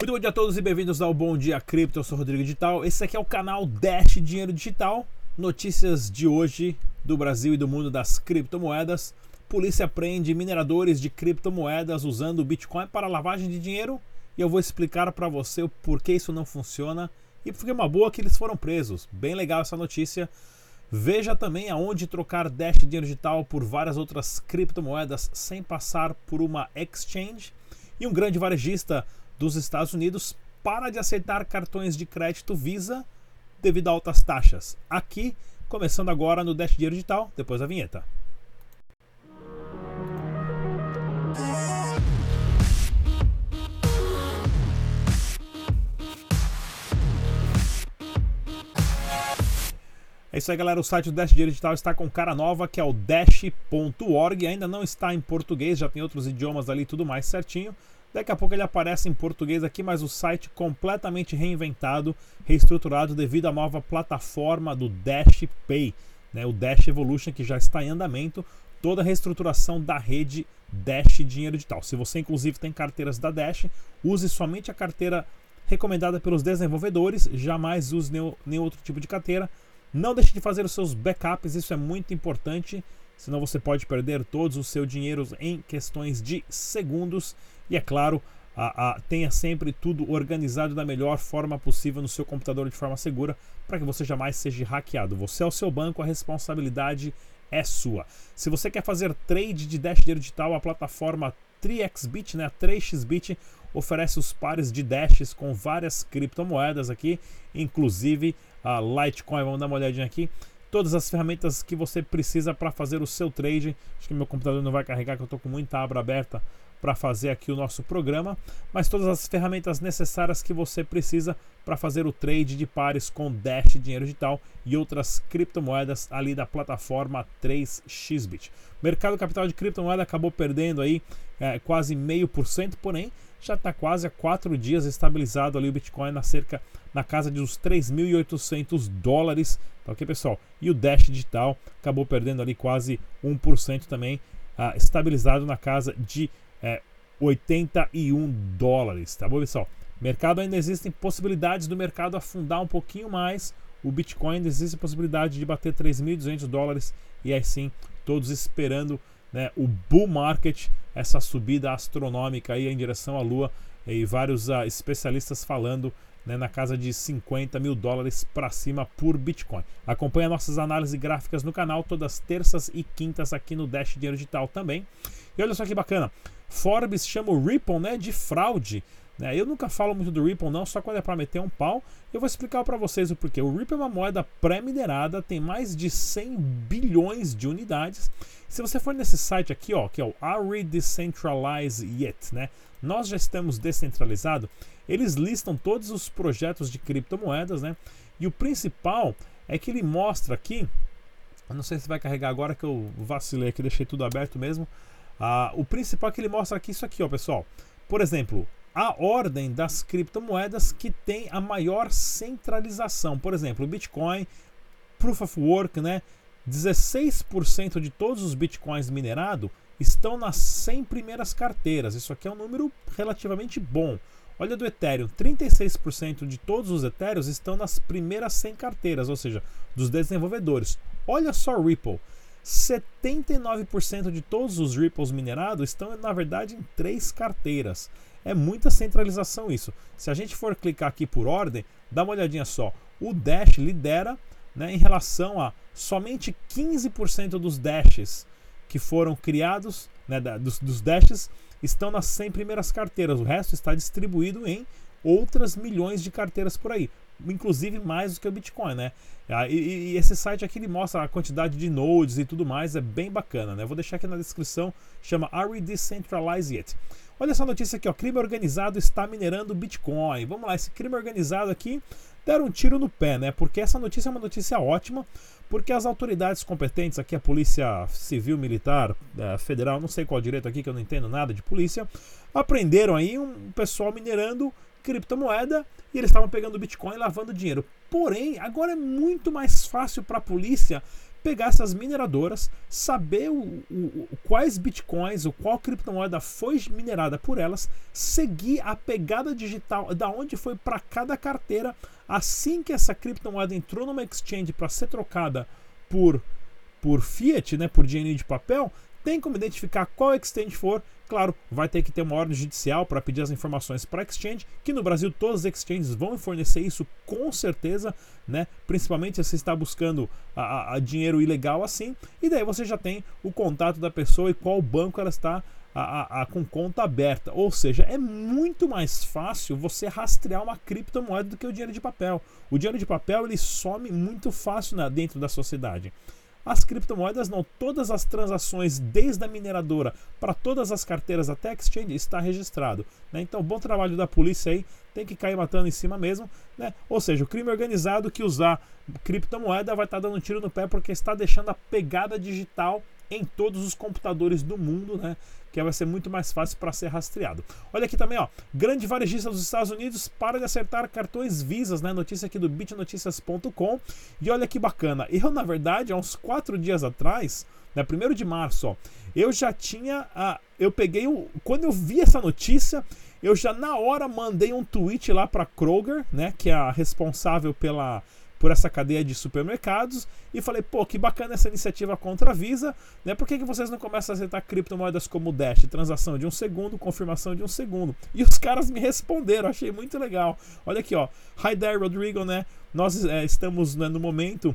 Muito bom dia a todos e bem-vindos ao Bom Dia Cripto. Eu sou Rodrigo Digital. Esse aqui é o canal Dash Dinheiro Digital. Notícias de hoje do Brasil e do mundo das criptomoedas. Polícia prende mineradores de criptomoedas usando o Bitcoin para lavagem de dinheiro. E eu vou explicar para você o porquê isso não funciona e porque é uma boa que eles foram presos. Bem legal essa notícia. Veja também aonde trocar Dash Dinheiro Digital por várias outras criptomoedas sem passar por uma exchange. E um grande varejista dos Estados Unidos para de aceitar cartões de crédito Visa devido a altas taxas. Aqui, começando agora no Dash Dinheiro Digital, depois da vinheta. É isso aí, galera. O site do Dash Digital está com cara nova, que é o dash.org. Ainda não está em português, já tem outros idiomas ali tudo mais certinho. Daqui a pouco ele aparece em português aqui, mas o site completamente reinventado, reestruturado devido à nova plataforma do Dash Pay, né, o Dash Evolution, que já está em andamento, toda a reestruturação da rede Dash Dinheiro Digital. Se você, inclusive, tem carteiras da Dash, use somente a carteira recomendada pelos desenvolvedores, jamais use nenhum, nenhum outro tipo de carteira. Não deixe de fazer os seus backups, isso é muito importante, senão você pode perder todos os seus dinheiros em questões de segundos. E é claro, a, a, tenha sempre tudo organizado da melhor forma possível no seu computador de forma segura para que você jamais seja hackeado. Você é o seu banco, a responsabilidade é sua. Se você quer fazer trade de Dash Digital, a plataforma 3xBit, né, a 3xBit, oferece os pares de Dashes com várias criptomoedas aqui, inclusive a Litecoin. Vamos dar uma olhadinha aqui. Todas as ferramentas que você precisa para fazer o seu trade. Acho que meu computador não vai carregar, que eu estou com muita aba aberta para fazer aqui o nosso programa, mas todas as ferramentas necessárias que você precisa para fazer o trade de pares com Dash Dinheiro Digital e outras criptomoedas ali da plataforma 3xBit. Mercado capital de criptomoeda acabou perdendo aí é, quase meio por cento, porém já está quase há quatro dias estabilizado ali o Bitcoin na cerca na casa de uns 3.800 dólares, tá ok pessoal? E o Dash Digital acabou perdendo ali quase 1% também, ah, estabilizado na casa de é, 81 dólares, tá bom, pessoal? Mercado ainda existem possibilidades do mercado afundar um pouquinho mais. O Bitcoin ainda existe a possibilidade de bater 3.200 dólares e aí sim, todos esperando né, o bull market, essa subida astronômica aí em direção à Lua e vários uh, especialistas falando né, na casa de 50 mil dólares para cima por Bitcoin. Acompanhe nossas análises gráficas no canal todas terças e quintas aqui no Dash Dinheiro Digital também. E olha só que bacana, Forbes chama o Ripple né, de fraude. Né? Eu nunca falo muito do Ripple não, só quando é para meter um pau. Eu vou explicar para vocês o porquê. O Ripple é uma moeda pré-minerada, tem mais de 100 bilhões de unidades. Se você for nesse site aqui, ó, que é o Are Decentralized Yet, né? Nós já estamos descentralizados. Eles listam todos os projetos de criptomoedas, né? E o principal é que ele mostra aqui. Eu não sei se vai carregar agora que eu vacilei aqui, deixei tudo aberto mesmo. Ah, o principal é que ele mostra aqui isso aqui, ó, pessoal. Por exemplo, a ordem das criptomoedas que tem a maior centralização. Por exemplo, o Bitcoin, Proof of Work, né? 16% de todos os bitcoins minerados estão nas 100 primeiras carteiras. Isso aqui é um número relativamente bom. Olha do Ethereum, 36% de todos os Ethereums estão nas primeiras 100 carteiras, ou seja, dos desenvolvedores. Olha só Ripple, 79% de todos os Ripples minerados estão, na verdade, em três carteiras. É muita centralização isso. Se a gente for clicar aqui por ordem, dá uma olhadinha só. O Dash lidera né, em relação a somente 15% dos Dashes que foram criados, né, dos, dos Dashes, estão nas 100 primeiras carteiras. O resto está distribuído em outras milhões de carteiras por aí inclusive mais do que o Bitcoin, né? Ah, e, e, esse site aqui ele mostra a quantidade de nodes e tudo mais, é bem bacana, né? vou deixar aqui na descrição, chama Are We Decentralized Yet? Olha essa notícia aqui, ó, crime organizado está minerando Bitcoin. Vamos lá, esse crime organizado aqui deram um tiro no pé, né? Porque essa notícia é uma notícia ótima, porque as autoridades competentes, aqui a Polícia Civil Militar eh, Federal, não sei qual direito aqui que eu não entendo nada de polícia, aprenderam aí um pessoal minerando criptomoeda e eles estavam pegando Bitcoin e lavando dinheiro. Porém, agora é muito mais fácil para a polícia pegar essas mineradoras, saber o, o, quais bitcoins, ou qual criptomoeda foi minerada por elas, seguir a pegada digital da onde foi para cada carteira, assim que essa criptomoeda entrou numa exchange para ser trocada por por fiat, né, por dinheiro de papel, tem como identificar qual exchange for. Claro, vai ter que ter uma ordem judicial para pedir as informações para exchange, que no Brasil todos os exchanges vão fornecer isso com certeza, né? Principalmente se você está buscando a, a dinheiro ilegal assim, e daí você já tem o contato da pessoa e qual banco ela está a, a, com conta aberta. Ou seja, é muito mais fácil você rastrear uma criptomoeda do que o dinheiro de papel. O dinheiro de papel ele some muito fácil na, dentro da sociedade. As criptomoedas não, todas as transações, desde a mineradora para todas as carteiras até exchange, está registrado. Né? Então, bom trabalho da polícia aí, tem que cair matando em cima mesmo. Né? Ou seja, o crime organizado que usar criptomoeda vai estar tá dando tiro no pé porque está deixando a pegada digital em todos os computadores do mundo, né? Que vai ser muito mais fácil para ser rastreado. Olha aqui também, ó. Grande varejista dos Estados Unidos para de acertar cartões Visas, né? Notícia aqui do bitnoticias.com. E olha que bacana. Eu, na verdade, há uns quatro dias atrás, né? Primeiro de março, ó, eu já tinha. A, eu peguei o. Quando eu vi essa notícia, eu já na hora mandei um tweet lá para Kroger, né? Que é a responsável pela por essa cadeia de supermercados e falei, pô, que bacana essa iniciativa contra a Visa, né? Por que, que vocês não começam a aceitar criptomoedas como Dash, transação de um segundo, confirmação de um segundo? E os caras me responderam, achei muito legal. Olha aqui, ó, Hi there, Rodrigo, né? Nós é, estamos né, no momento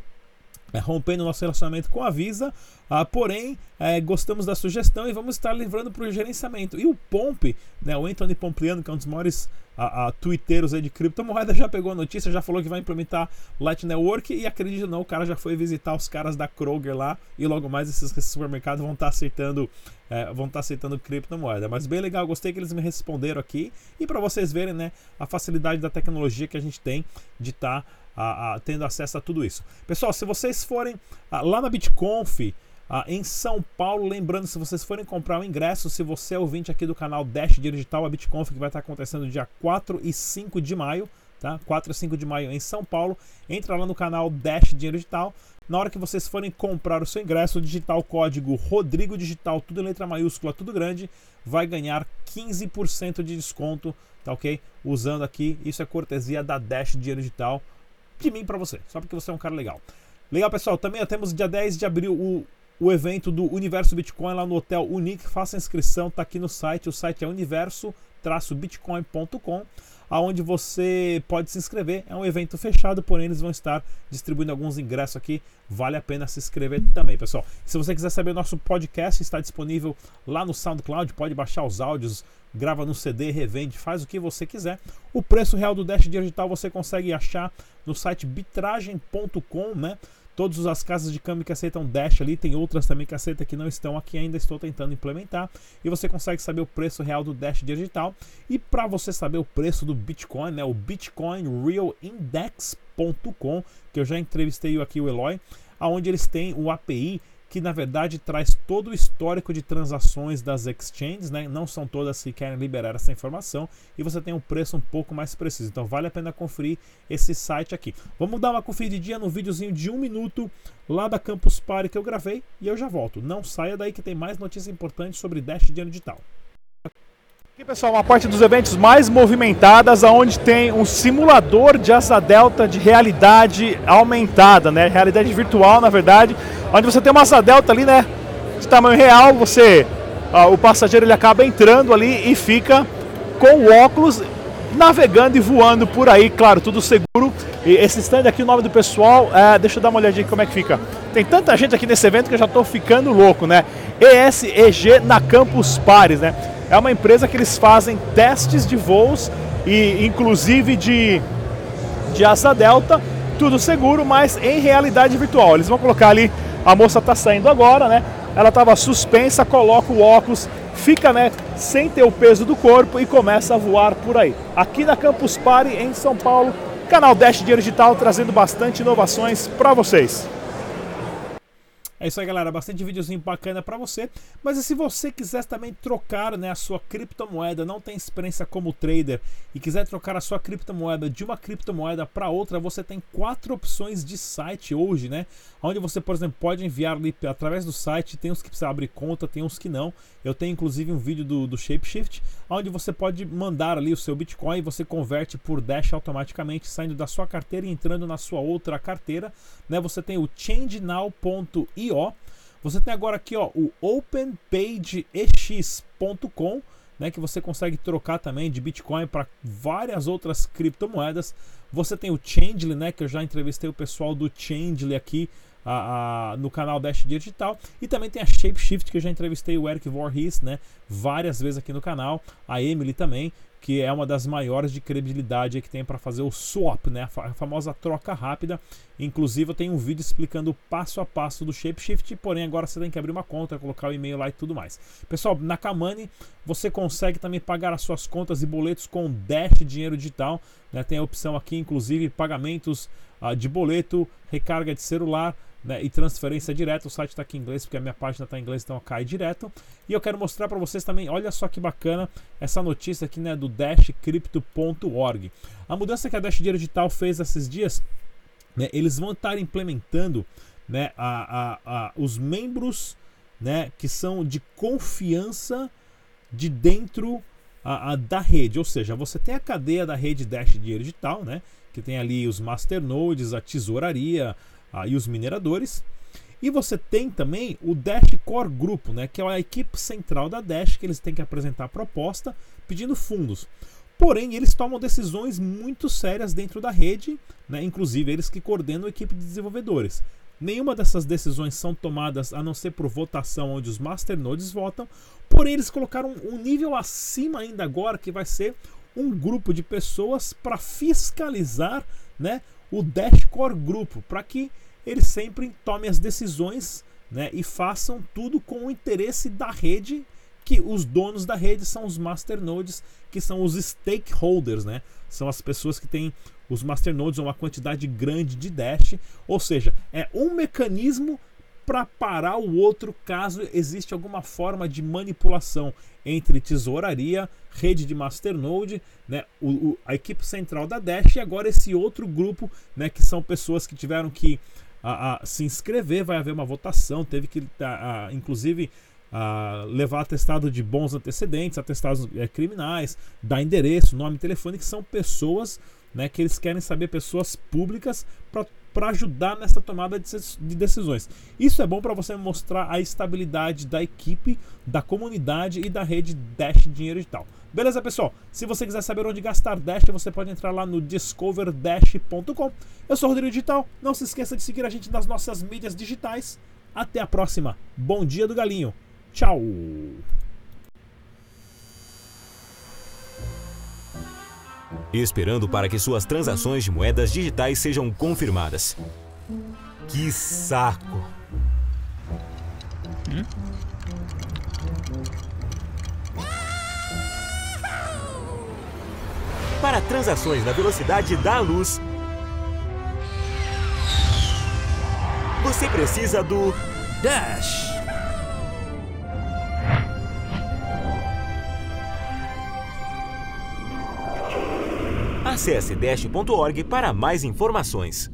é, rompendo nosso relacionamento com a Visa, ah, porém é, gostamos da sugestão e vamos estar levando para o gerenciamento. E o Pomp, né, o Anthony Pompliano, que é um dos maiores a, a twitteiros aí de criptomoeda já pegou a notícia, já falou que vai implementar Light Network e acredito não, o cara já foi visitar os caras da Kroger lá e logo mais esses supermercados vão estar tá aceitando é, vão estar tá aceitando criptomoeda. Mas bem legal, gostei que eles me responderam aqui e para vocês verem, né, a facilidade da tecnologia que a gente tem de estar tá, tendo acesso a tudo isso. Pessoal, se vocês forem a, lá na BitConf ah, em São Paulo. Lembrando, se vocês forem comprar o ingresso, se você é ouvinte aqui do canal Dash Digital, a BitConf, que vai estar acontecendo dia 4 e 5 de maio, tá? 4 e 5 de maio em São Paulo. Entra lá no canal Dash Dinheiro Digital. Na hora que vocês forem comprar o seu ingresso, digital o código Rodrigo Digital, tudo em letra maiúscula, tudo grande, vai ganhar 15% de desconto, tá ok? Usando aqui, isso é cortesia da Dash Dinheiro Digital, de mim para você, só porque você é um cara legal. Legal, pessoal, também temos dia 10 de abril o o evento do Universo Bitcoin lá no Hotel Unique. Faça inscrição, tá aqui no site. O site é universo-bitcoin.com, aonde você pode se inscrever. É um evento fechado, porém eles vão estar distribuindo alguns ingressos aqui. Vale a pena se inscrever também, pessoal. Se você quiser saber, nosso podcast está disponível lá no SoundCloud. Pode baixar os áudios, grava no CD, revende, faz o que você quiser. O preço real do Dash Digital você consegue achar no site bitragem.com, né? Todas as casas de câmbio que aceitam Dash ali, tem outras também que aceitam que não estão aqui ainda, estou tentando implementar. E você consegue saber o preço real do Dash digital. E para você saber o preço do Bitcoin, né, o bitcoinrealindex.com, que eu já entrevistei aqui o Eloy, aonde eles têm o API que na verdade traz todo o histórico de transações das exchanges, né? Não são todas que querem liberar essa informação e você tem um preço um pouco mais preciso. Então vale a pena conferir esse site aqui. Vamos dar uma conferidinha no videozinho de um minuto lá da Campus Party que eu gravei e eu já volto. Não saia daí que tem mais notícias importantes sobre Dash Dinheiro Digital. Aqui pessoal, uma parte dos eventos mais movimentadas, aonde tem um simulador de asa delta de realidade aumentada, né? Realidade virtual, na verdade, onde você tem uma asa delta ali, né? De tamanho real, você, ó, o passageiro ele acaba entrando ali e fica com o óculos navegando e voando por aí, claro, tudo seguro. E esse stand aqui, o nome do pessoal, é, deixa eu dar uma olhadinha como é que fica. Tem tanta gente aqui nesse evento que eu já estou ficando louco, né? ESEG na Campus Pares, né? É uma empresa que eles fazem testes de voos e inclusive de, de asa delta, tudo seguro, mas em realidade virtual. Eles vão colocar ali, a moça está saindo agora, né? Ela estava suspensa, coloca o óculos, fica né, sem ter o peso do corpo e começa a voar por aí. Aqui na Campus Party em São Paulo, canal Dash Dinheiro Digital trazendo bastante inovações para vocês. É isso aí, galera. Bastante videozinho bacana para você. Mas e se você quiser também trocar né, a sua criptomoeda, não tem experiência como trader e quiser trocar a sua criptomoeda de uma criptomoeda para outra, você tem quatro opções de site hoje, né? Onde você, por exemplo, pode enviar ali através do site. Tem uns que precisa abrir conta, tem uns que não. Eu tenho inclusive um vídeo do, do ShapeShift, onde você pode mandar ali o seu Bitcoin você converte por Dash automaticamente, saindo da sua carteira e entrando na sua outra carteira. Né? Você tem o ChangeNow.io. Você tem agora aqui ó, o OpenPageEx.com, né, que você consegue trocar também de Bitcoin para várias outras criptomoedas. Você tem o Changely, né, que eu já entrevistei o pessoal do Changely aqui a, a, no canal Dash Digital. E também tem a Shapeshift, que eu já entrevistei o Eric Voorhees, né, várias vezes aqui no canal. A Emily também que é uma das maiores de credibilidade que tem para fazer o swap, né? a famosa troca rápida. Inclusive eu tenho um vídeo explicando o passo a passo do Shapeshift, porém agora você tem que abrir uma conta, colocar o e-mail lá e tudo mais. Pessoal, na Kamani você consegue também pagar as suas contas e boletos com Dash Dinheiro Digital. Né? Tem a opção aqui, inclusive, pagamentos uh, de boleto, recarga de celular, né, e transferência direta. O site está aqui em inglês porque a minha página está em inglês, então cai direto. E eu quero mostrar para vocês também, olha só que bacana essa notícia aqui né, do dashcrypto.org. A mudança que a Dash Dinheiro Digital fez esses dias, né, eles vão estar implementando né, a, a, a, os membros né, que são de confiança de dentro a, a, da rede, ou seja, você tem a cadeia da rede Dash Dinheiro Digital, né, que tem ali os masternodes, a tesouraria, e os mineradores. E você tem também o Dash Core Grupo, né, que é a equipe central da Dash, que eles têm que apresentar a proposta pedindo fundos. Porém, eles tomam decisões muito sérias dentro da rede, né, inclusive eles que coordenam a equipe de desenvolvedores. Nenhuma dessas decisões são tomadas a não ser por votação onde os masternodes votam, porém eles colocaram um nível acima ainda agora que vai ser um grupo de pessoas para fiscalizar né, o Dash Core Grupo, para que eles sempre tomem as decisões né, e façam tudo com o interesse da rede, que os donos da rede são os masternodes, que são os stakeholders, né? São as pessoas que têm os masternodes uma quantidade grande de Dash, ou seja, é um mecanismo para parar o outro caso existe alguma forma de manipulação entre tesouraria, rede de masternode, né, o, o, a equipe central da Dash e agora esse outro grupo, né, que são pessoas que tiveram que a, a, se inscrever, vai haver uma votação, teve que, a, inclusive, levar atestado de bons antecedentes, atestados é, criminais, dar endereço, nome, telefone, que são pessoas né, que eles querem saber, pessoas públicas, para ajudar nessa tomada de decisões. Isso é bom para você mostrar a estabilidade da equipe, da comunidade e da rede Dash Dinheiro Digital. Beleza, pessoal? Se você quiser saber onde gastar Dash, você pode entrar lá no discoverdash.com. Eu sou o Rodrigo Digital. Não se esqueça de seguir a gente nas nossas mídias digitais. Até a próxima. Bom dia do galinho. Tchau. Esperando para que suas transações de moedas digitais sejam confirmadas. Que saco! Para transações na velocidade da luz, você precisa do Dash. Acesse dash.org para mais informações.